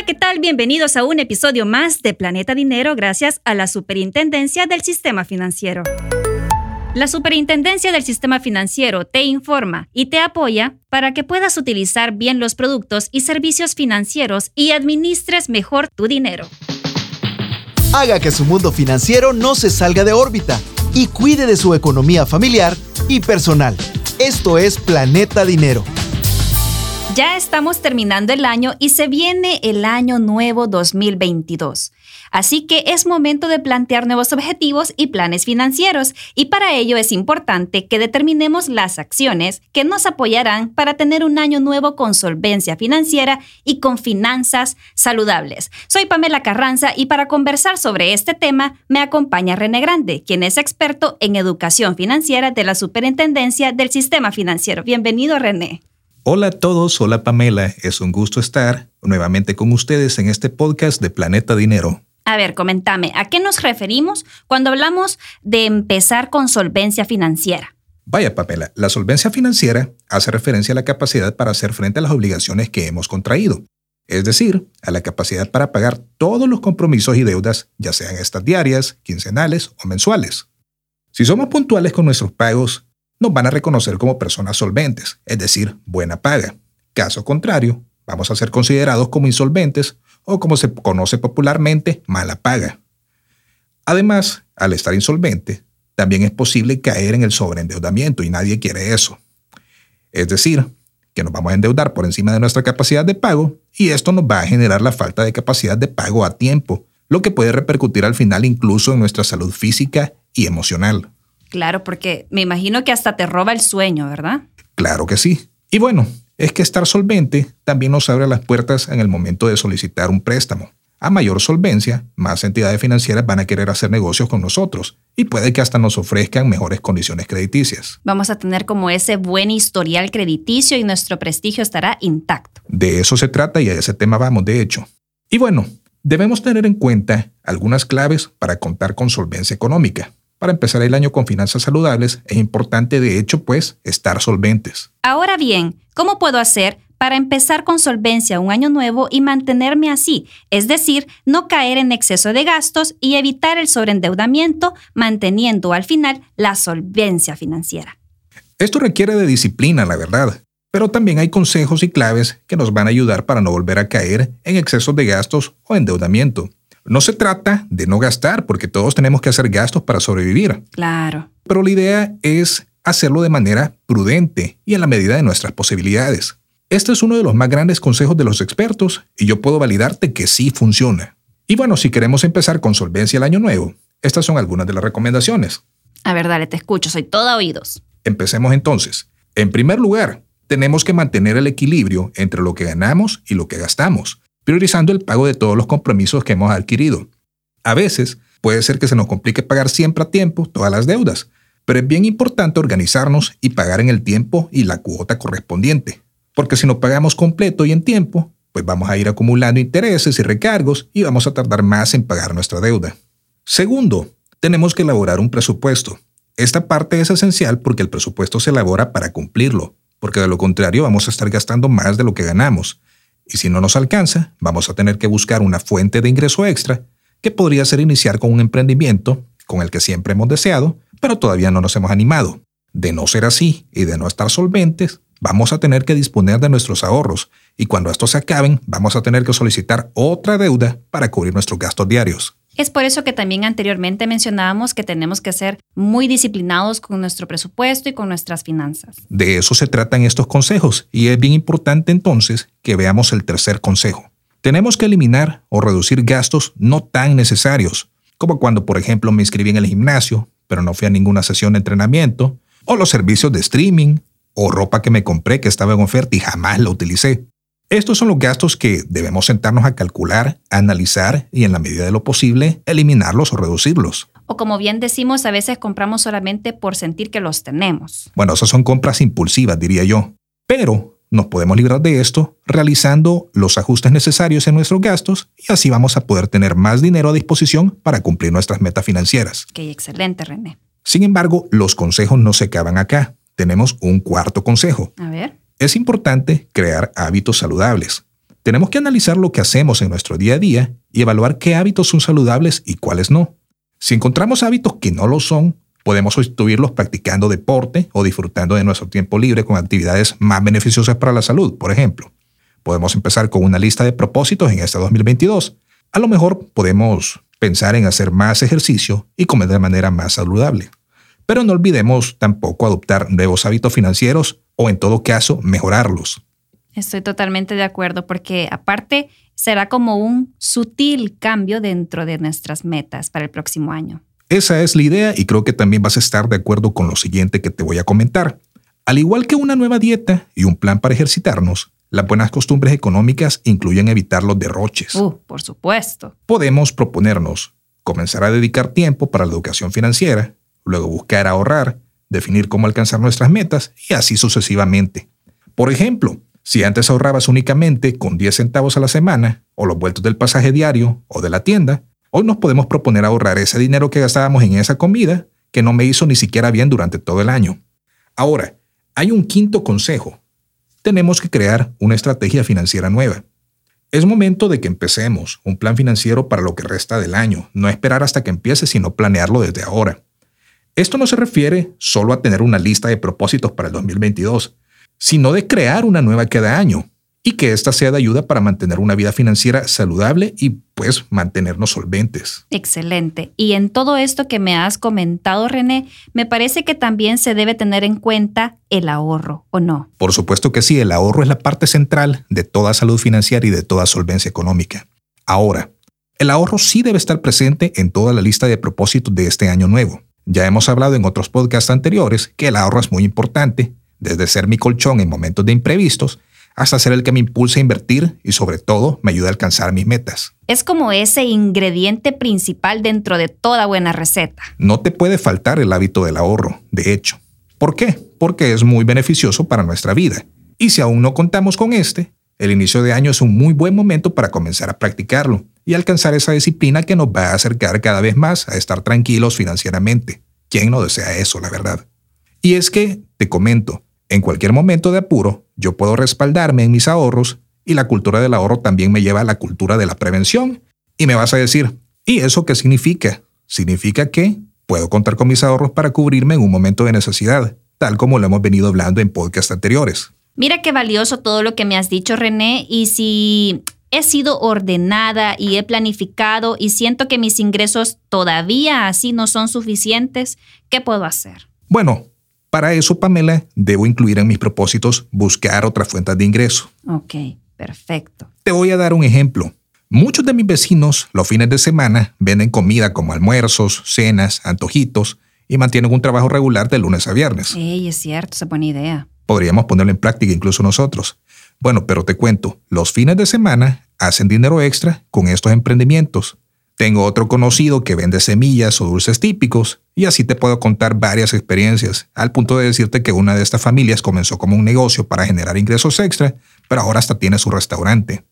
Hola, ¿qué tal? Bienvenidos a un episodio más de Planeta Dinero gracias a la Superintendencia del Sistema Financiero. La Superintendencia del Sistema Financiero te informa y te apoya para que puedas utilizar bien los productos y servicios financieros y administres mejor tu dinero. Haga que su mundo financiero no se salga de órbita y cuide de su economía familiar y personal. Esto es Planeta Dinero. Ya estamos terminando el año y se viene el año nuevo 2022. Así que es momento de plantear nuevos objetivos y planes financieros y para ello es importante que determinemos las acciones que nos apoyarán para tener un año nuevo con solvencia financiera y con finanzas saludables. Soy Pamela Carranza y para conversar sobre este tema me acompaña René Grande, quien es experto en educación financiera de la Superintendencia del Sistema Financiero. Bienvenido, René. Hola a todos, hola Pamela, es un gusto estar nuevamente con ustedes en este podcast de Planeta Dinero. A ver, comentame, ¿a qué nos referimos cuando hablamos de empezar con solvencia financiera? Vaya, Pamela, la solvencia financiera hace referencia a la capacidad para hacer frente a las obligaciones que hemos contraído, es decir, a la capacidad para pagar todos los compromisos y deudas, ya sean estas diarias, quincenales o mensuales. Si somos puntuales con nuestros pagos, nos van a reconocer como personas solventes, es decir, buena paga. Caso contrario, vamos a ser considerados como insolventes o como se conoce popularmente, mala paga. Además, al estar insolvente, también es posible caer en el sobreendeudamiento y nadie quiere eso. Es decir, que nos vamos a endeudar por encima de nuestra capacidad de pago y esto nos va a generar la falta de capacidad de pago a tiempo, lo que puede repercutir al final incluso en nuestra salud física y emocional. Claro, porque me imagino que hasta te roba el sueño, ¿verdad? Claro que sí. Y bueno, es que estar solvente también nos abre las puertas en el momento de solicitar un préstamo. A mayor solvencia, más entidades financieras van a querer hacer negocios con nosotros y puede que hasta nos ofrezcan mejores condiciones crediticias. Vamos a tener como ese buen historial crediticio y nuestro prestigio estará intacto. De eso se trata y a ese tema vamos, de hecho. Y bueno, debemos tener en cuenta algunas claves para contar con solvencia económica. Para empezar el año con finanzas saludables es importante de hecho pues estar solventes. Ahora bien, ¿cómo puedo hacer para empezar con solvencia un año nuevo y mantenerme así? Es decir, no caer en exceso de gastos y evitar el sobreendeudamiento, manteniendo al final la solvencia financiera. Esto requiere de disciplina, la verdad, pero también hay consejos y claves que nos van a ayudar para no volver a caer en excesos de gastos o endeudamiento. No se trata de no gastar, porque todos tenemos que hacer gastos para sobrevivir. Claro. Pero la idea es hacerlo de manera prudente y en la medida de nuestras posibilidades. Este es uno de los más grandes consejos de los expertos y yo puedo validarte que sí funciona. Y bueno, si queremos empezar con solvencia el año nuevo, estas son algunas de las recomendaciones. A ver, dale, te escucho, soy toda oídos. Empecemos entonces. En primer lugar, tenemos que mantener el equilibrio entre lo que ganamos y lo que gastamos priorizando el pago de todos los compromisos que hemos adquirido. A veces puede ser que se nos complique pagar siempre a tiempo todas las deudas, pero es bien importante organizarnos y pagar en el tiempo y la cuota correspondiente, porque si no pagamos completo y en tiempo, pues vamos a ir acumulando intereses y recargos y vamos a tardar más en pagar nuestra deuda. Segundo, tenemos que elaborar un presupuesto. Esta parte es esencial porque el presupuesto se elabora para cumplirlo, porque de lo contrario vamos a estar gastando más de lo que ganamos y si no nos alcanza, vamos a tener que buscar una fuente de ingreso extra, que podría ser iniciar con un emprendimiento con el que siempre hemos deseado, pero todavía no nos hemos animado. De no ser así y de no estar solventes, vamos a tener que disponer de nuestros ahorros y cuando estos se acaben, vamos a tener que solicitar otra deuda para cubrir nuestros gastos diarios. Es por eso que también anteriormente mencionábamos que tenemos que ser muy disciplinados con nuestro presupuesto y con nuestras finanzas. De eso se tratan estos consejos y es bien importante entonces que veamos el tercer consejo. Tenemos que eliminar o reducir gastos no tan necesarios, como cuando por ejemplo me inscribí en el gimnasio, pero no fui a ninguna sesión de entrenamiento, o los servicios de streaming, o ropa que me compré que estaba en oferta y jamás la utilicé. Estos son los gastos que debemos sentarnos a calcular, analizar y en la medida de lo posible eliminarlos o reducirlos. O como bien decimos, a veces compramos solamente por sentir que los tenemos. Bueno, esas son compras impulsivas, diría yo. Pero nos podemos librar de esto realizando los ajustes necesarios en nuestros gastos y así vamos a poder tener más dinero a disposición para cumplir nuestras metas financieras. Qué excelente, René. Sin embargo, los consejos no se acaban acá. Tenemos un cuarto consejo. A ver es importante crear hábitos saludables. tenemos que analizar lo que hacemos en nuestro día a día y evaluar qué hábitos son saludables y cuáles no. Si encontramos hábitos que no lo son, podemos sustituirlos practicando deporte o disfrutando de nuestro tiempo libre con actividades más beneficiosas para la salud, por ejemplo. Podemos empezar con una lista de propósitos en este 2022. A lo mejor podemos pensar en hacer más ejercicio y comer de manera más saludable. Pero no olvidemos tampoco adoptar nuevos hábitos financieros o en todo caso mejorarlos. Estoy totalmente de acuerdo porque aparte será como un sutil cambio dentro de nuestras metas para el próximo año. Esa es la idea y creo que también vas a estar de acuerdo con lo siguiente que te voy a comentar. Al igual que una nueva dieta y un plan para ejercitarnos, las buenas costumbres económicas incluyen evitar los derroches. Uh, por supuesto. Podemos proponernos comenzar a dedicar tiempo para la educación financiera, luego buscar ahorrar, definir cómo alcanzar nuestras metas y así sucesivamente. Por ejemplo, si antes ahorrabas únicamente con 10 centavos a la semana, o los vueltos del pasaje diario o de la tienda, hoy nos podemos proponer ahorrar ese dinero que gastábamos en esa comida que no me hizo ni siquiera bien durante todo el año. Ahora, hay un quinto consejo tenemos que crear una estrategia financiera nueva. Es momento de que empecemos un plan financiero para lo que resta del año, no esperar hasta que empiece, sino planearlo desde ahora. Esto no se refiere solo a tener una lista de propósitos para el 2022, sino de crear una nueva cada año y que ésta sea de ayuda para mantener una vida financiera saludable y pues mantenernos solventes. Excelente. Y en todo esto que me has comentado, René, me parece que también se debe tener en cuenta el ahorro, ¿o no? Por supuesto que sí, el ahorro es la parte central de toda salud financiera y de toda solvencia económica. Ahora, el ahorro sí debe estar presente en toda la lista de propósitos de este año nuevo. Ya hemos hablado en otros podcasts anteriores que el ahorro es muy importante, desde ser mi colchón en momentos de imprevistos hasta ser el que me impulsa a invertir y sobre todo me ayuda a alcanzar mis metas. Es como ese ingrediente principal dentro de toda buena receta. No te puede faltar el hábito del ahorro, de hecho. ¿Por qué? Porque es muy beneficioso para nuestra vida. Y si aún no contamos con este, el inicio de año es un muy buen momento para comenzar a practicarlo y alcanzar esa disciplina que nos va a acercar cada vez más a estar tranquilos financieramente. ¿Quién no desea eso, la verdad? Y es que, te comento, en cualquier momento de apuro, yo puedo respaldarme en mis ahorros y la cultura del ahorro también me lleva a la cultura de la prevención. Y me vas a decir, ¿y eso qué significa? Significa que puedo contar con mis ahorros para cubrirme en un momento de necesidad, tal como lo hemos venido hablando en podcasts anteriores. Mira qué valioso todo lo que me has dicho, René, y si he sido ordenada y he planificado y siento que mis ingresos todavía así no son suficientes, ¿qué puedo hacer? Bueno, para eso, Pamela, debo incluir en mis propósitos buscar otras fuentes de ingreso. Ok, perfecto. Te voy a dar un ejemplo. Muchos de mis vecinos los fines de semana venden comida como almuerzos, cenas, antojitos y mantienen un trabajo regular de lunes a viernes. Sí, es cierto, es buena idea. Podríamos ponerlo en práctica incluso nosotros. Bueno, pero te cuento, los fines de semana hacen dinero extra con estos emprendimientos. Tengo otro conocido que vende semillas o dulces típicos y así te puedo contar varias experiencias, al punto de decirte que una de estas familias comenzó como un negocio para generar ingresos extra, pero ahora hasta tiene su restaurante.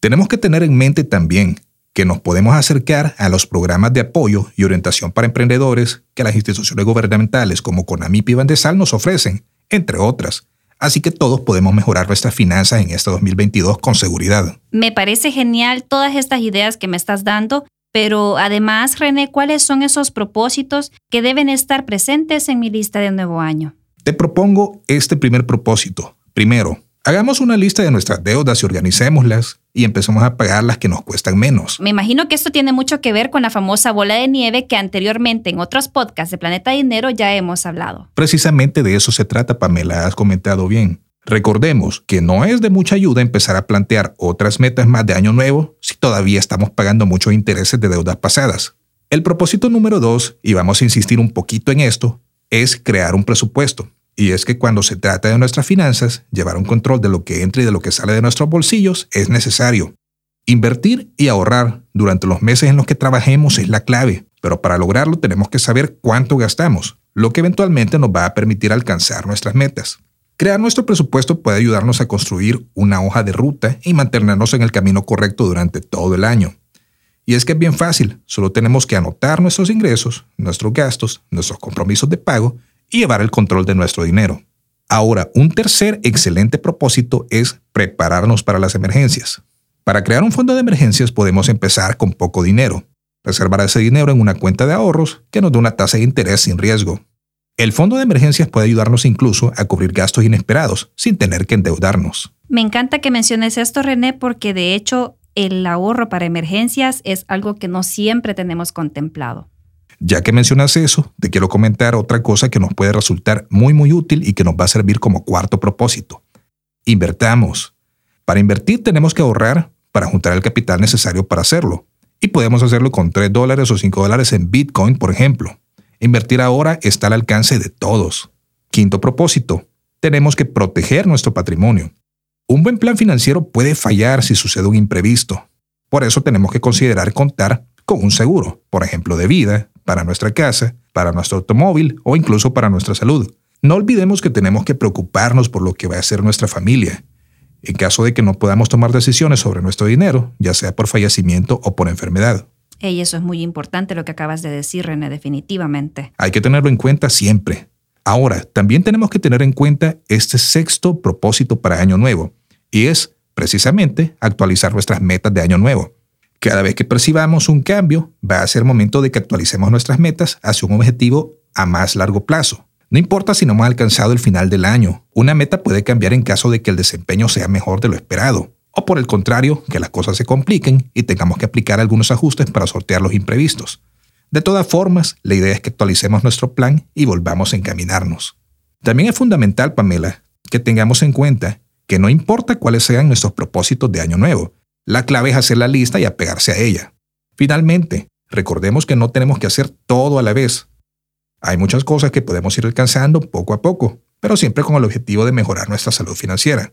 Tenemos que tener en mente también que nos podemos acercar a los programas de apoyo y orientación para emprendedores que las instituciones gubernamentales como CONAMIP y Bandesal nos ofrecen, entre otras. Así que todos podemos mejorar nuestras finanzas en este 2022 con seguridad. Me parece genial todas estas ideas que me estás dando pero además, René, ¿cuáles son esos propósitos que deben estar presentes en mi lista de nuevo año? Te propongo este primer propósito. Primero, hagamos una lista de nuestras deudas y organicémoslas y empecemos a pagar las que nos cuestan menos. Me imagino que esto tiene mucho que ver con la famosa bola de nieve que anteriormente en otros podcasts de Planeta Dinero ya hemos hablado. Precisamente de eso se trata, Pamela, has comentado bien. Recordemos que no es de mucha ayuda empezar a plantear otras metas más de año nuevo si todavía estamos pagando muchos intereses de deudas pasadas. El propósito número dos, y vamos a insistir un poquito en esto, es crear un presupuesto. Y es que cuando se trata de nuestras finanzas, llevar un control de lo que entra y de lo que sale de nuestros bolsillos es necesario. Invertir y ahorrar durante los meses en los que trabajemos es la clave, pero para lograrlo tenemos que saber cuánto gastamos, lo que eventualmente nos va a permitir alcanzar nuestras metas. Crear nuestro presupuesto puede ayudarnos a construir una hoja de ruta y mantenernos en el camino correcto durante todo el año. Y es que es bien fácil, solo tenemos que anotar nuestros ingresos, nuestros gastos, nuestros compromisos de pago y llevar el control de nuestro dinero. Ahora, un tercer excelente propósito es prepararnos para las emergencias. Para crear un fondo de emergencias podemos empezar con poco dinero, reservar ese dinero en una cuenta de ahorros que nos dé una tasa de interés sin riesgo. El fondo de emergencias puede ayudarnos incluso a cubrir gastos inesperados sin tener que endeudarnos. Me encanta que menciones esto, René, porque de hecho el ahorro para emergencias es algo que no siempre tenemos contemplado. Ya que mencionas eso, te quiero comentar otra cosa que nos puede resultar muy muy útil y que nos va a servir como cuarto propósito. Invertamos. Para invertir tenemos que ahorrar para juntar el capital necesario para hacerlo. Y podemos hacerlo con 3 dólares o 5 dólares en Bitcoin, por ejemplo. Invertir ahora está al alcance de todos. Quinto propósito. Tenemos que proteger nuestro patrimonio. Un buen plan financiero puede fallar si sucede un imprevisto. Por eso tenemos que considerar contar con un seguro, por ejemplo, de vida, para nuestra casa, para nuestro automóvil o incluso para nuestra salud. No olvidemos que tenemos que preocuparnos por lo que va a hacer nuestra familia. En caso de que no podamos tomar decisiones sobre nuestro dinero, ya sea por fallecimiento o por enfermedad. Y eso es muy importante lo que acabas de decir, René, definitivamente. Hay que tenerlo en cuenta siempre. Ahora, también tenemos que tener en cuenta este sexto propósito para Año Nuevo, y es precisamente actualizar nuestras metas de Año Nuevo. Cada vez que percibamos un cambio, va a ser momento de que actualicemos nuestras metas hacia un objetivo a más largo plazo. No importa si no hemos alcanzado el final del año, una meta puede cambiar en caso de que el desempeño sea mejor de lo esperado, o por el contrario, que las cosas se compliquen y tengamos que aplicar algunos ajustes para sortear los imprevistos. De todas formas, la idea es que actualicemos nuestro plan y volvamos a encaminarnos. También es fundamental, Pamela, que tengamos en cuenta que no importa cuáles sean nuestros propósitos de año nuevo, la clave es hacer la lista y apegarse a ella. Finalmente, recordemos que no tenemos que hacer todo a la vez. Hay muchas cosas que podemos ir alcanzando poco a poco, pero siempre con el objetivo de mejorar nuestra salud financiera.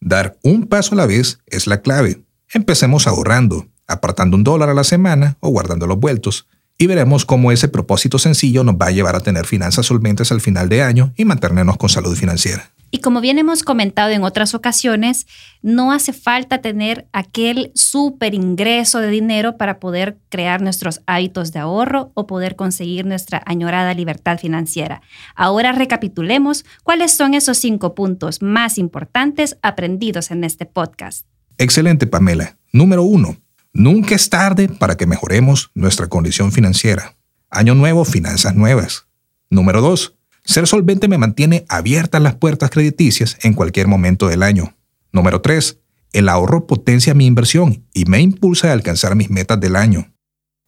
Dar un paso a la vez es la clave. Empecemos ahorrando, apartando un dólar a la semana o guardando los vueltos, y veremos cómo ese propósito sencillo nos va a llevar a tener finanzas solventes al final de año y mantenernos con salud financiera. Y como bien hemos comentado en otras ocasiones, no hace falta tener aquel súper ingreso de dinero para poder crear nuestros hábitos de ahorro o poder conseguir nuestra añorada libertad financiera. Ahora recapitulemos cuáles son esos cinco puntos más importantes aprendidos en este podcast. Excelente, Pamela. Número uno, nunca es tarde para que mejoremos nuestra condición financiera. Año nuevo, finanzas nuevas. Número dos, ser solvente me mantiene abiertas las puertas crediticias en cualquier momento del año. Número 3. El ahorro potencia mi inversión y me impulsa a alcanzar mis metas del año.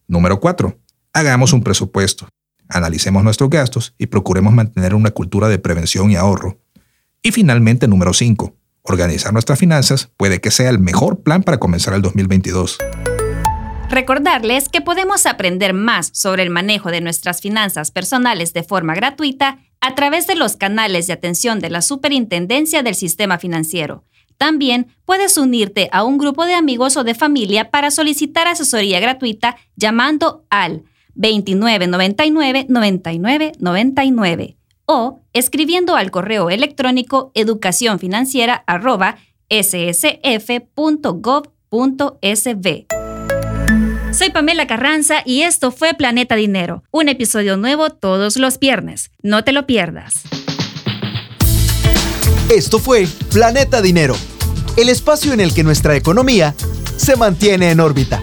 Número 4. Hagamos un presupuesto. Analicemos nuestros gastos y procuremos mantener una cultura de prevención y ahorro. Y finalmente, número 5. Organizar nuestras finanzas puede que sea el mejor plan para comenzar el 2022. Recordarles que podemos aprender más sobre el manejo de nuestras finanzas personales de forma gratuita a través de los canales de atención de la Superintendencia del Sistema Financiero. También puedes unirte a un grupo de amigos o de familia para solicitar asesoría gratuita llamando al 2999 9999 o escribiendo al correo electrónico educacionfinanciera@ssf.gov.sb. Soy Pamela Carranza y esto fue Planeta Dinero, un episodio nuevo todos los viernes. No te lo pierdas. Esto fue Planeta Dinero, el espacio en el que nuestra economía se mantiene en órbita.